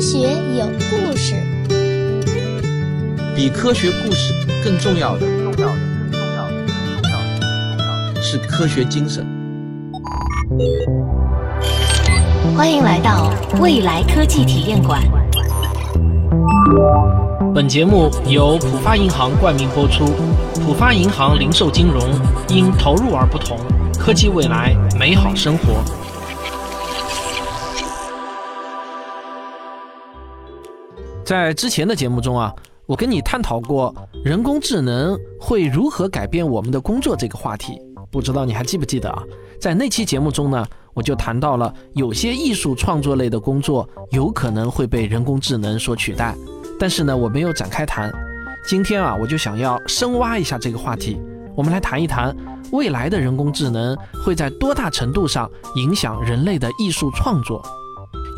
科学有故事，比科学故事更重要的，重要的，更重要的，更重要的，更重要的是科学精神。欢迎来到未来科技体验馆。本节目由浦发银行冠名播出。浦发银行零售金融因投入而不同，科技未来，美好生活。在之前的节目中啊，我跟你探讨过人工智能会如何改变我们的工作这个话题，不知道你还记不记得啊？在那期节目中呢，我就谈到了有些艺术创作类的工作有可能会被人工智能所取代，但是呢，我没有展开谈。今天啊，我就想要深挖一下这个话题，我们来谈一谈未来的人工智能会在多大程度上影响人类的艺术创作。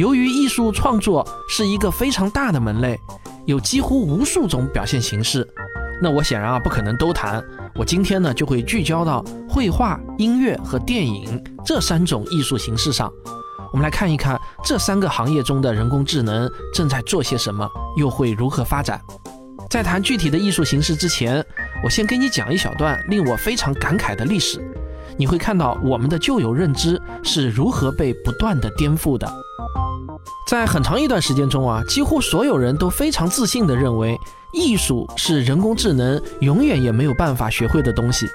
由于艺术创作是一个非常大的门类，有几乎无数种表现形式，那我显然啊不可能都谈。我今天呢就会聚焦到绘画、音乐和电影这三种艺术形式上。我们来看一看这三个行业中的人工智能正在做些什么，又会如何发展。在谈具体的艺术形式之前，我先给你讲一小段令我非常感慨的历史。你会看到我们的旧有认知是如何被不断的颠覆的。在很长一段时间中啊，几乎所有人都非常自信地认为，艺术是人工智能永远也没有办法学会的东西。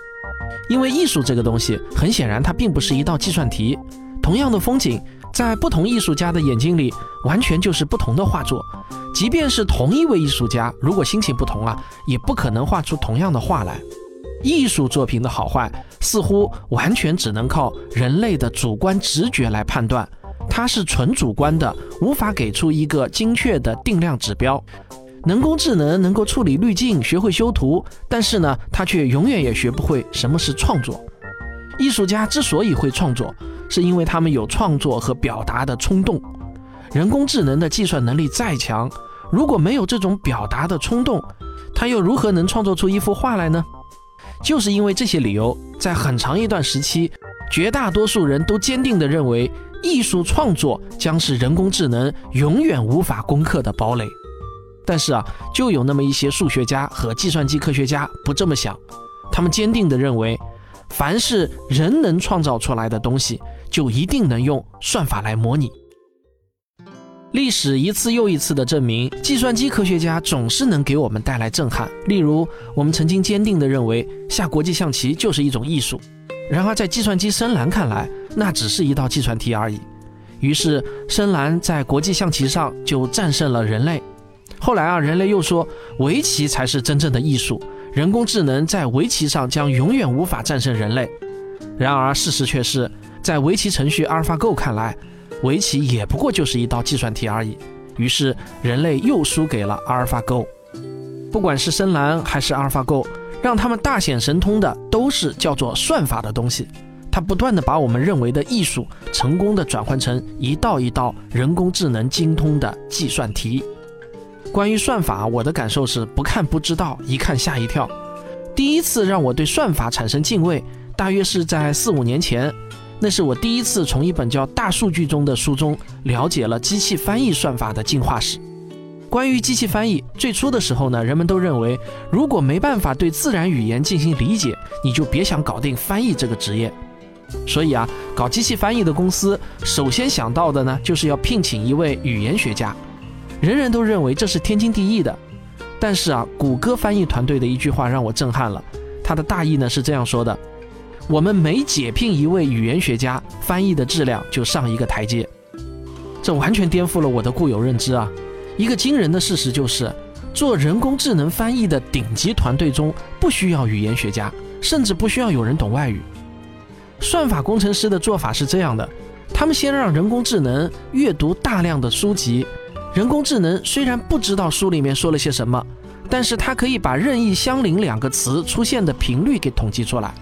因为艺术这个东西，很显然它并不是一道计算题。同样的风景，在不同艺术家的眼睛里，完全就是不同的画作。即便是同一位艺术家，如果心情不同啊，也不可能画出同样的画来。艺术作品的好坏，似乎完全只能靠人类的主观直觉来判断。它是纯主观的，无法给出一个精确的定量指标。人工智能能够处理滤镜，学会修图，但是呢，它却永远也学不会什么是创作。艺术家之所以会创作，是因为他们有创作和表达的冲动。人工智能的计算能力再强，如果没有这种表达的冲动，它又如何能创作出一幅画来呢？就是因为这些理由，在很长一段时期，绝大多数人都坚定地认为。艺术创作将是人工智能永远无法攻克的堡垒，但是啊，就有那么一些数学家和计算机科学家不这么想，他们坚定地认为，凡是人能创造出来的东西，就一定能用算法来模拟。历史一次又一次地证明，计算机科学家总是能给我们带来震撼。例如，我们曾经坚定地认为，下国际象棋就是一种艺术。然而，在计算机深蓝看来，那只是一道计算题而已。于是，深蓝在国际象棋上就战胜了人类。后来啊，人类又说围棋才是真正的艺术，人工智能在围棋上将永远无法战胜人类。然而，事实却是在围棋程序阿尔法 Go 看来，围棋也不过就是一道计算题而已。于是，人类又输给了阿尔法 Go。不管是深蓝还是阿尔法 Go。让他们大显神通的都是叫做算法的东西，它不断的把我们认为的艺术成功的转换成一道一道人工智能精通的计算题。关于算法，我的感受是不看不知道，一看吓一跳。第一次让我对算法产生敬畏，大约是在四五年前，那是我第一次从一本叫《大数据》中的书中了解了机器翻译算法的进化史。关于机器翻译，最初的时候呢，人们都认为，如果没办法对自然语言进行理解，你就别想搞定翻译这个职业。所以啊，搞机器翻译的公司首先想到的呢，就是要聘请一位语言学家。人人都认为这是天经地义的。但是啊，谷歌翻译团队的一句话让我震撼了。他的大意呢是这样说的：我们每解聘一位语言学家，翻译的质量就上一个台阶。这完全颠覆了我的固有认知啊！一个惊人的事实就是，做人工智能翻译的顶级团队中不需要语言学家，甚至不需要有人懂外语。算法工程师的做法是这样的：他们先让人工智能阅读大量的书籍，人工智能虽然不知道书里面说了些什么，但是它可以把任意相邻两个词出现的频率给统计出来。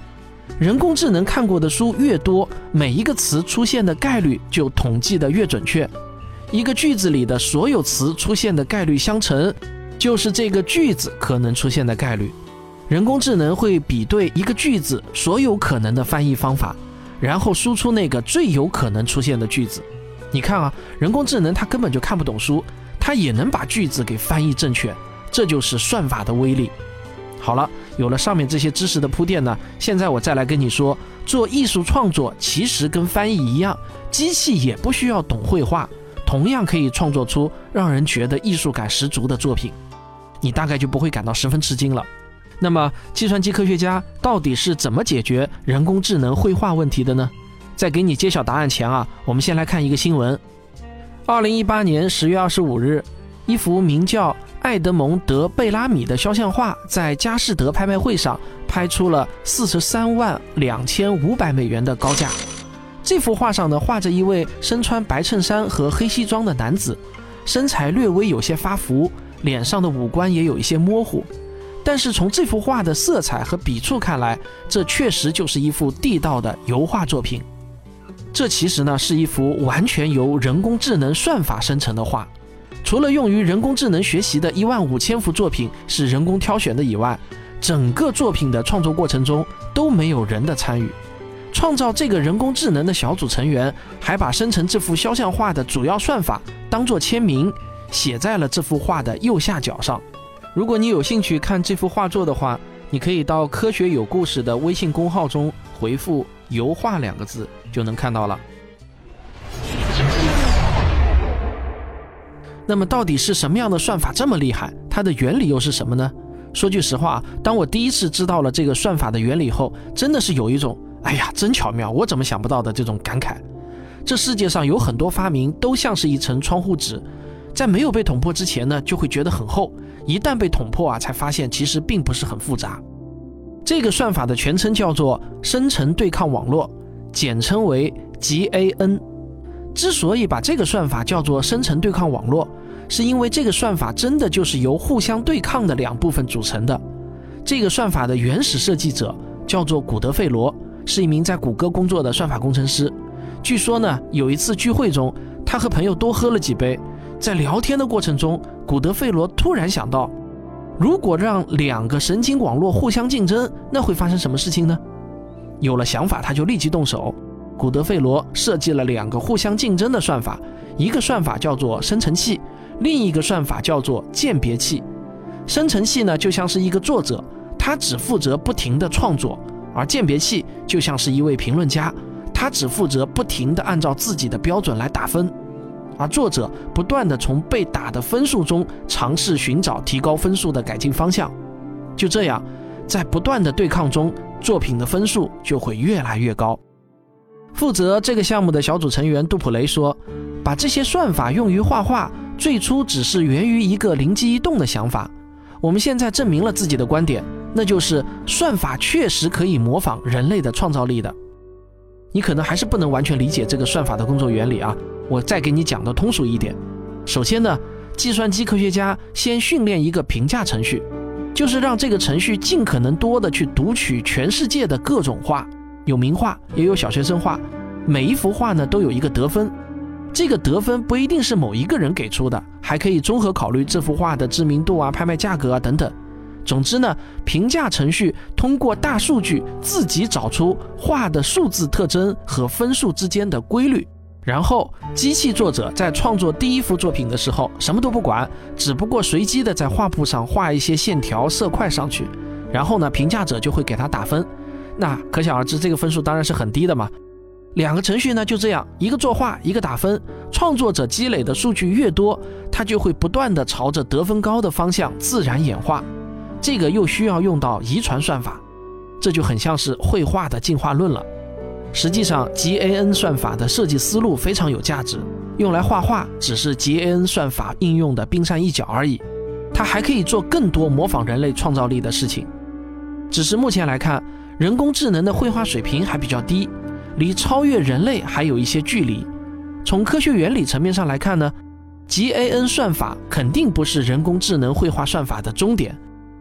人工智能看过的书越多，每一个词出现的概率就统计的越准确。一个句子里的所有词出现的概率相乘，就是这个句子可能出现的概率。人工智能会比对一个句子所有可能的翻译方法，然后输出那个最有可能出现的句子。你看啊，人工智能它根本就看不懂书，它也能把句子给翻译正确。这就是算法的威力。好了，有了上面这些知识的铺垫呢，现在我再来跟你说，做艺术创作其实跟翻译一样，机器也不需要懂绘画，同样可以创作出让人觉得艺术感十足的作品。你大概就不会感到十分吃惊了。那么，计算机科学家到底是怎么解决人工智能绘画问题的呢？在给你揭晓答案前啊，我们先来看一个新闻。二零一八年十月二十五日，一幅名叫艾德蒙德·贝拉米的肖像画在佳士得拍卖会上拍出了四十三万两千五百美元的高价。这幅画上呢，画着一位身穿白衬衫和黑西装的男子，身材略微有些发福，脸上的五官也有一些模糊。但是从这幅画的色彩和笔触看来，这确实就是一幅地道的油画作品。这其实呢是一幅完全由人工智能算法生成的画，除了用于人工智能学习的一万五千幅作品是人工挑选的以外，整个作品的创作过程中都没有人的参与。创造这个人工智能的小组成员还把生成这幅肖像画的主要算法当做签名写在了这幅画的右下角上。如果你有兴趣看这幅画作的话，你可以到“科学有故事”的微信公号中回复“油画”两个字，就能看到了。那么，到底是什么样的算法这么厉害？它的原理又是什么呢？说句实话，当我第一次知道了这个算法的原理后，真的是有一种“哎呀，真巧妙，我怎么想不到的”这种感慨。这世界上有很多发明都像是一层窗户纸，在没有被捅破之前呢，就会觉得很厚。一旦被捅破啊，才发现其实并不是很复杂。这个算法的全称叫做生成对抗网络，简称为 GAN。之所以把这个算法叫做生成对抗网络，是因为这个算法真的就是由互相对抗的两部分组成的。这个算法的原始设计者叫做古德费罗，是一名在谷歌工作的算法工程师。据说呢，有一次聚会中，他和朋友多喝了几杯。在聊天的过程中，古德费罗突然想到，如果让两个神经网络互相竞争，那会发生什么事情呢？有了想法，他就立即动手。古德费罗设计了两个互相竞争的算法，一个算法叫做生成器，另一个算法叫做鉴别器。生成器呢，就像是一个作者，他只负责不停的创作；而鉴别器就像是一位评论家，他只负责不停的按照自己的标准来打分。而作者不断地从被打的分数中尝试寻找提高分数的改进方向，就这样，在不断的对抗中，作品的分数就会越来越高。负责这个项目的小组成员杜普雷说：“把这些算法用于画画，最初只是源于一个灵机一动的想法。我们现在证明了自己的观点，那就是算法确实可以模仿人类的创造力的。你可能还是不能完全理解这个算法的工作原理啊。”我再给你讲的通俗一点，首先呢，计算机科学家先训练一个评价程序，就是让这个程序尽可能多的去读取全世界的各种画，有名画也有小学生画，每一幅画呢都有一个得分，这个得分不一定是某一个人给出的，还可以综合考虑这幅画的知名度啊、拍卖价格啊等等。总之呢，评价程序通过大数据自己找出画的数字特征和分数之间的规律。然后，机器作者在创作第一幅作品的时候，什么都不管，只不过随机的在画布上画一些线条、色块上去。然后呢，评价者就会给他打分。那可想而知，这个分数当然是很低的嘛。两个程序呢就这样，一个作画，一个打分。创作者积累的数据越多，他就会不断的朝着得分高的方向自然演化。这个又需要用到遗传算法，这就很像是绘画的进化论了。实际上，GAN 算法的设计思路非常有价值，用来画画只是 GAN 算法应用的冰山一角而已。它还可以做更多模仿人类创造力的事情。只是目前来看，人工智能的绘画水平还比较低，离超越人类还有一些距离。从科学原理层面上来看呢，GAN 算法肯定不是人工智能绘画算法的终点。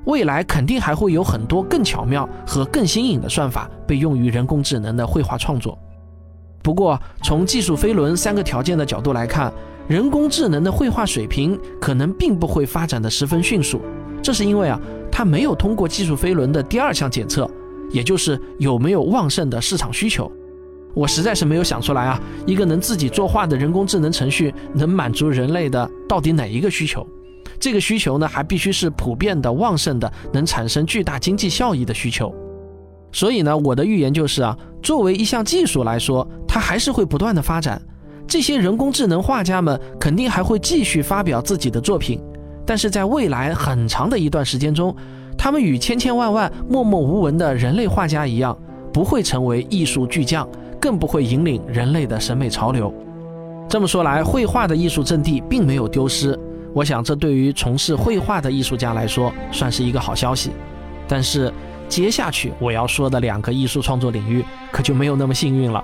未来肯定还会有很多更巧妙和更新颖的算法被用于人工智能的绘画创作。不过，从技术飞轮三个条件的角度来看，人工智能的绘画水平可能并不会发展的十分迅速。这是因为啊，它没有通过技术飞轮的第二项检测，也就是有没有旺盛的市场需求。我实在是没有想出来啊，一个能自己作画的人工智能程序能满足人类的到底哪一个需求？这个需求呢，还必须是普遍的、旺盛的，能产生巨大经济效益的需求。所以呢，我的预言就是啊，作为一项技术来说，它还是会不断的发展。这些人工智能画家们肯定还会继续发表自己的作品，但是在未来很长的一段时间中，他们与千千万万默默无闻的人类画家一样，不会成为艺术巨匠，更不会引领人类的审美潮流。这么说来，绘画的艺术阵地并没有丢失。我想，这对于从事绘画的艺术家来说，算是一个好消息。但是，接下去我要说的两个艺术创作领域，可就没有那么幸运了。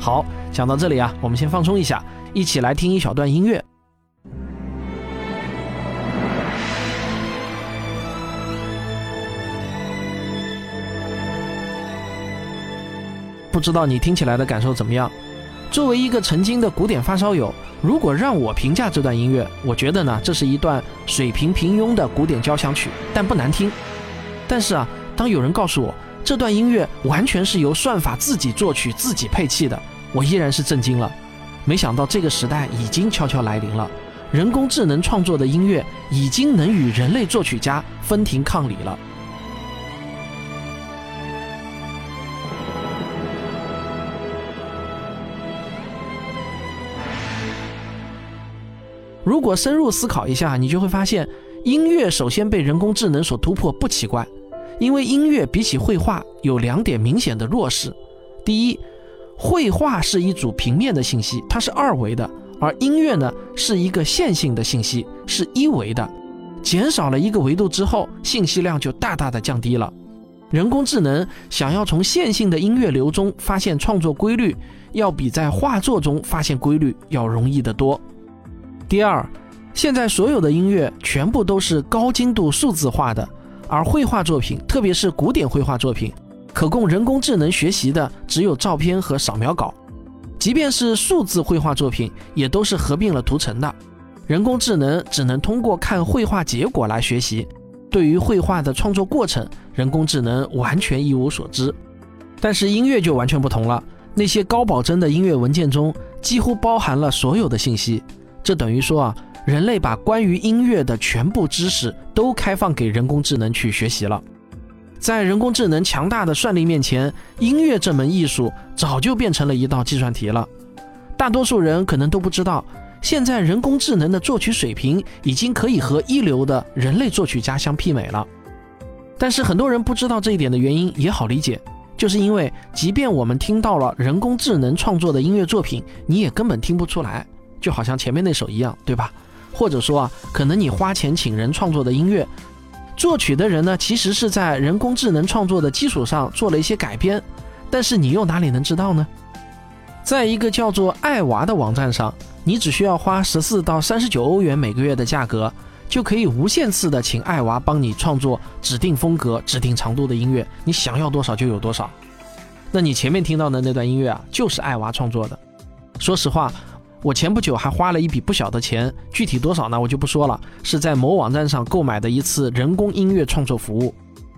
好，讲到这里啊，我们先放松一下，一起来听一小段音乐。不知道你听起来的感受怎么样？作为一个曾经的古典发烧友，如果让我评价这段音乐，我觉得呢，这是一段水平平庸的古典交响曲，但不难听。但是啊，当有人告诉我这段音乐完全是由算法自己作曲、自己配器的，我依然是震惊了。没想到这个时代已经悄悄来临了，人工智能创作的音乐已经能与人类作曲家分庭抗礼了。如果深入思考一下，你就会发现，音乐首先被人工智能所突破不奇怪，因为音乐比起绘画有两点明显的弱势。第一，绘画是一组平面的信息，它是二维的，而音乐呢是一个线性的信息，是一维的。减少了一个维度之后，信息量就大大的降低了。人工智能想要从线性的音乐流中发现创作规律，要比在画作中发现规律要容易得多。第二，现在所有的音乐全部都是高精度数字化的，而绘画作品，特别是古典绘画作品，可供人工智能学习的只有照片和扫描稿。即便是数字绘画作品，也都是合并了图层的。人工智能只能通过看绘画结果来学习，对于绘画的创作过程，人工智能完全一无所知。但是音乐就完全不同了，那些高保真的音乐文件中，几乎包含了所有的信息。这等于说啊，人类把关于音乐的全部知识都开放给人工智能去学习了。在人工智能强大的算力面前，音乐这门艺术早就变成了一道计算题了。大多数人可能都不知道，现在人工智能的作曲水平已经可以和一流的人类作曲家相媲美了。但是很多人不知道这一点的原因也好理解，就是因为即便我们听到了人工智能创作的音乐作品，你也根本听不出来。就好像前面那首一样，对吧？或者说啊，可能你花钱请人创作的音乐，作曲的人呢，其实是在人工智能创作的基础上做了一些改编，但是你又哪里能知道呢？在一个叫做爱娃的网站上，你只需要花十四到三十九欧元每个月的价格，就可以无限次的请爱娃帮你创作指定风格、指定长度的音乐，你想要多少就有多少。那你前面听到的那段音乐啊，就是爱娃创作的。说实话。我前不久还花了一笔不小的钱，具体多少呢？我就不说了，是在某网站上购买的一次人工音乐创作服务。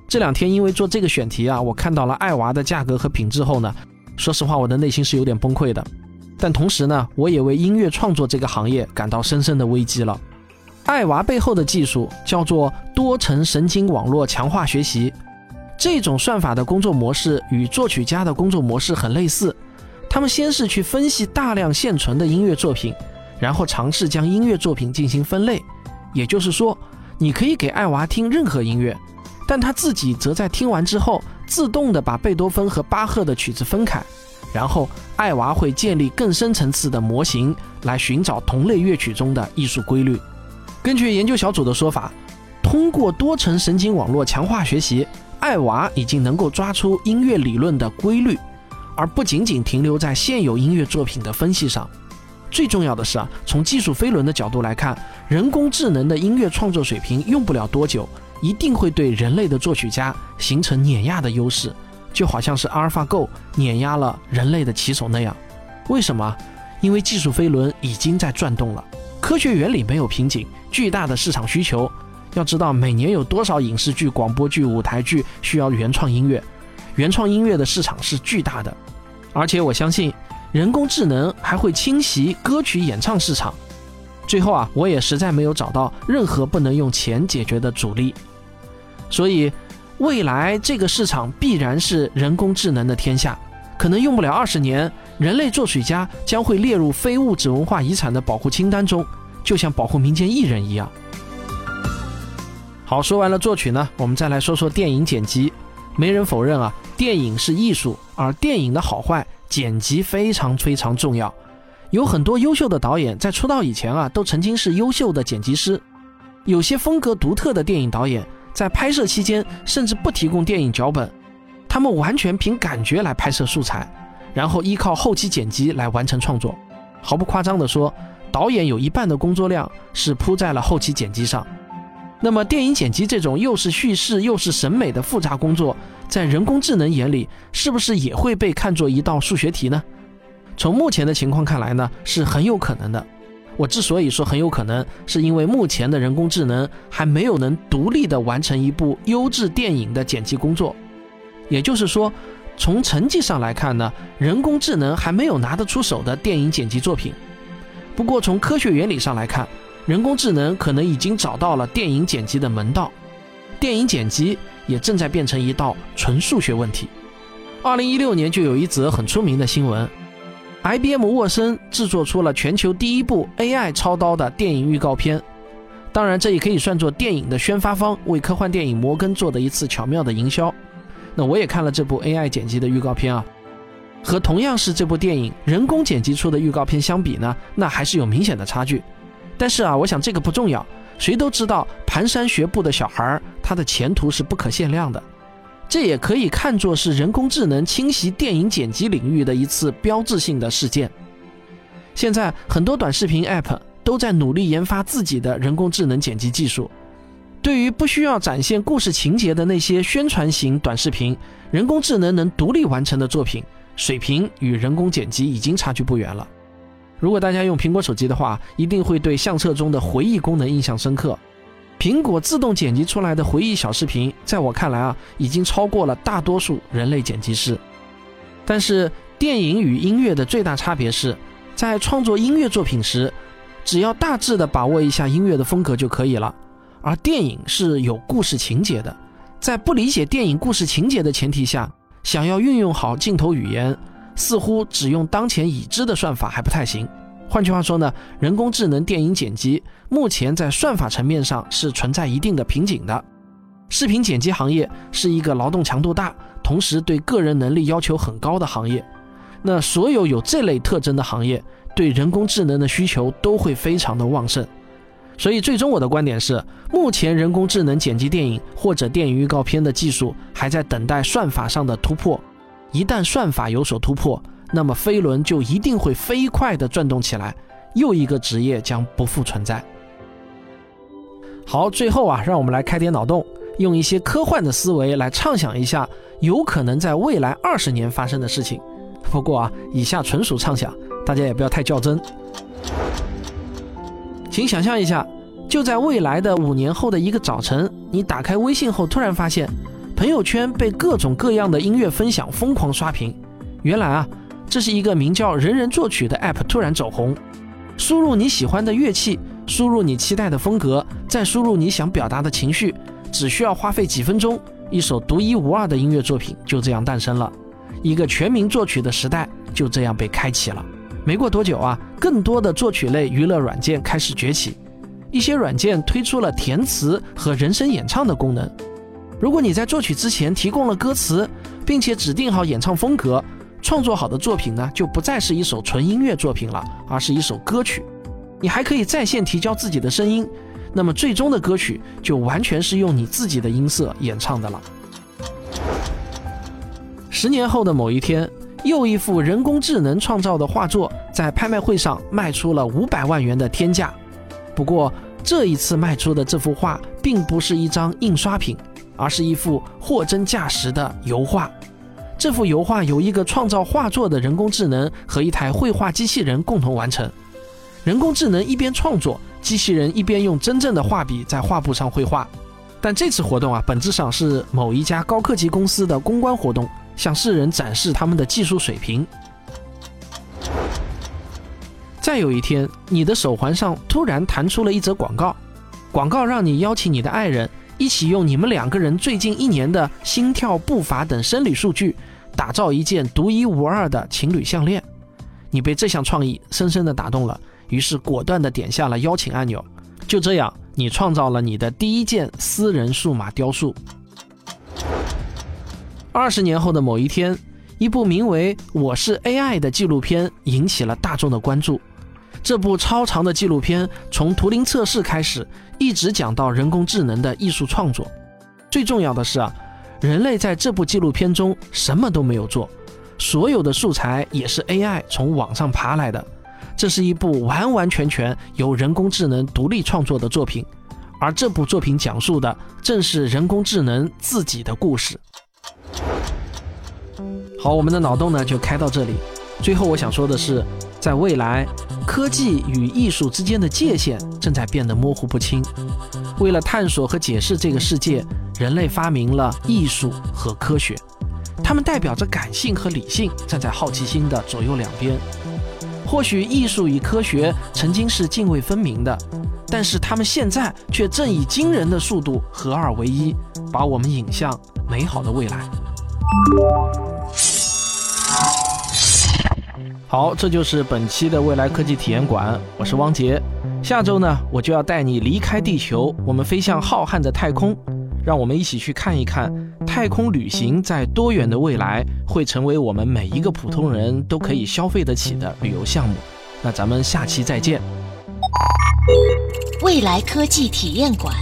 这两天因为做这个选题啊，我看到了爱娃的价格和品质后呢，说实话，我的内心是有点崩溃的。但同时呢，我也为音乐创作这个行业感到深深的危机了。爱娃背后的技术叫做多层神经网络强化学习，这种算法的工作模式与作曲家的工作模式很类似。他们先是去分析大量现存的音乐作品，然后尝试将音乐作品进行分类。也就是说，你可以给爱娃听任何音乐，但他自己则在听完之后自动的把贝多芬和巴赫的曲子分开，然后爱娃会建立更深层次的模型来寻找同类乐曲中的艺术规律。根据研究小组的说法，通过多层神经网络强化学习，爱娃已经能够抓出音乐理论的规律。而不仅仅停留在现有音乐作品的分析上，最重要的是啊，从技术飞轮的角度来看，人工智能的音乐创作水平用不了多久，一定会对人类的作曲家形成碾压的优势，就好像是阿尔法 Go 碾压了人类的棋手那样。为什么？因为技术飞轮已经在转动了，科学原理没有瓶颈，巨大的市场需求。要知道，每年有多少影视剧、广播剧、舞台剧需要原创音乐？原创音乐的市场是巨大的，而且我相信，人工智能还会侵袭歌曲演唱市场。最后啊，我也实在没有找到任何不能用钱解决的阻力，所以未来这个市场必然是人工智能的天下。可能用不了二十年，人类作曲家将会列入非物质文化遗产的保护清单中，就像保护民间艺人一样。好，说完了作曲呢，我们再来说说电影剪辑。没人否认啊，电影是艺术，而电影的好坏，剪辑非常非常重要。有很多优秀的导演在出道以前啊，都曾经是优秀的剪辑师。有些风格独特的电影导演在拍摄期间甚至不提供电影脚本，他们完全凭感觉来拍摄素材，然后依靠后期剪辑来完成创作。毫不夸张地说，导演有一半的工作量是扑在了后期剪辑上。那么，电影剪辑这种又是叙事又是审美的复杂工作，在人工智能眼里，是不是也会被看作一道数学题呢？从目前的情况看来呢，是很有可能的。我之所以说很有可能，是因为目前的人工智能还没有能独立的完成一部优质电影的剪辑工作。也就是说，从成绩上来看呢，人工智能还没有拿得出手的电影剪辑作品。不过从科学原理上来看，人工智能可能已经找到了电影剪辑的门道，电影剪辑也正在变成一道纯数学问题。二零一六年就有一则很出名的新闻，IBM 沃森制作出了全球第一部 AI 操刀的电影预告片。当然，这也可以算作电影的宣发方为科幻电影摩根做的一次巧妙的营销。那我也看了这部 AI 剪辑的预告片啊，和同样是这部电影人工剪辑出的预告片相比呢，那还是有明显的差距。但是啊，我想这个不重要。谁都知道，蹒跚学步的小孩儿他的前途是不可限量的。这也可以看作是人工智能侵袭电影剪辑领域的一次标志性的事件。现在很多短视频 App 都在努力研发自己的人工智能剪辑技术。对于不需要展现故事情节的那些宣传型短视频，人工智能能独立完成的作品，水平与人工剪辑已经差距不远了。如果大家用苹果手机的话，一定会对相册中的回忆功能印象深刻。苹果自动剪辑出来的回忆小视频，在我看来啊，已经超过了大多数人类剪辑师。但是，电影与音乐的最大差别是，在创作音乐作品时，只要大致的把握一下音乐的风格就可以了；而电影是有故事情节的，在不理解电影故事情节的前提下，想要运用好镜头语言。似乎只用当前已知的算法还不太行。换句话说呢，人工智能电影剪辑目前在算法层面上是存在一定的瓶颈的。视频剪辑行业是一个劳动强度大，同时对个人能力要求很高的行业。那所有有这类特征的行业，对人工智能的需求都会非常的旺盛。所以，最终我的观点是，目前人工智能剪辑电影或者电影预告片的技术还在等待算法上的突破。一旦算法有所突破，那么飞轮就一定会飞快地转动起来，又一个职业将不复存在。好，最后啊，让我们来开点脑洞，用一些科幻的思维来畅想一下有可能在未来二十年发生的事情。不过啊，以下纯属畅想，大家也不要太较真。请想象一下，就在未来的五年后的一个早晨，你打开微信后，突然发现。朋友圈被各种各样的音乐分享疯狂刷屏。原来啊，这是一个名叫“人人作曲”的 App 突然走红。输入你喜欢的乐器，输入你期待的风格，再输入你想表达的情绪，只需要花费几分钟，一首独一无二的音乐作品就这样诞生了。一个全民作曲的时代就这样被开启了。没过多久啊，更多的作曲类娱乐软件开始崛起，一些软件推出了填词和人声演唱的功能。如果你在作曲之前提供了歌词，并且指定好演唱风格，创作好的作品呢，就不再是一首纯音乐作品了，而是一首歌曲。你还可以在线提交自己的声音，那么最终的歌曲就完全是用你自己的音色演唱的了。十年后的某一天，又一幅人工智能创造的画作在拍卖会上卖出了五百万元的天价。不过这一次卖出的这幅画并不是一张印刷品。而是一幅货真价实的油画。这幅油画由一个创造画作的人工智能和一台绘画机器人共同完成。人工智能一边创作，机器人一边用真正的画笔在画布上绘画。但这次活动啊，本质上是某一家高科技公司的公关活动，向世人展示他们的技术水平。再有一天，你的手环上突然弹出了一则广告，广告让你邀请你的爱人一起用你们两个人最近一年的心跳、步伐等生理数据，打造一件独一无二的情侣项链。你被这项创意深深的打动了，于是果断的点下了邀请按钮。就这样，你创造了你的第一件私人数码雕塑。二十年后的某一天，一部名为《我是 AI》的纪录片引起了大众的关注。这部超长的纪录片从图灵测试开始，一直讲到人工智能的艺术创作。最重要的是啊，人类在这部纪录片中什么都没有做，所有的素材也是 AI 从网上爬来的。这是一部完完全全由人工智能独立创作的作品，而这部作品讲述的正是人工智能自己的故事。好，我们的脑洞呢就开到这里。最后我想说的是，在未来，科技与艺术之间的界限正在变得模糊不清。为了探索和解释这个世界，人类发明了艺术和科学，它们代表着感性和理性，站在好奇心的左右两边。或许艺术与科学曾经是泾渭分明的，但是它们现在却正以惊人的速度合二为一，把我们引向美好的未来。好，这就是本期的未来科技体验馆，我是汪杰。下周呢，我就要带你离开地球，我们飞向浩瀚的太空，让我们一起去看一看。太空旅行在多远的未来会成为我们每一个普通人都可以消费得起的旅游项目？那咱们下期再见。未来科技体验馆。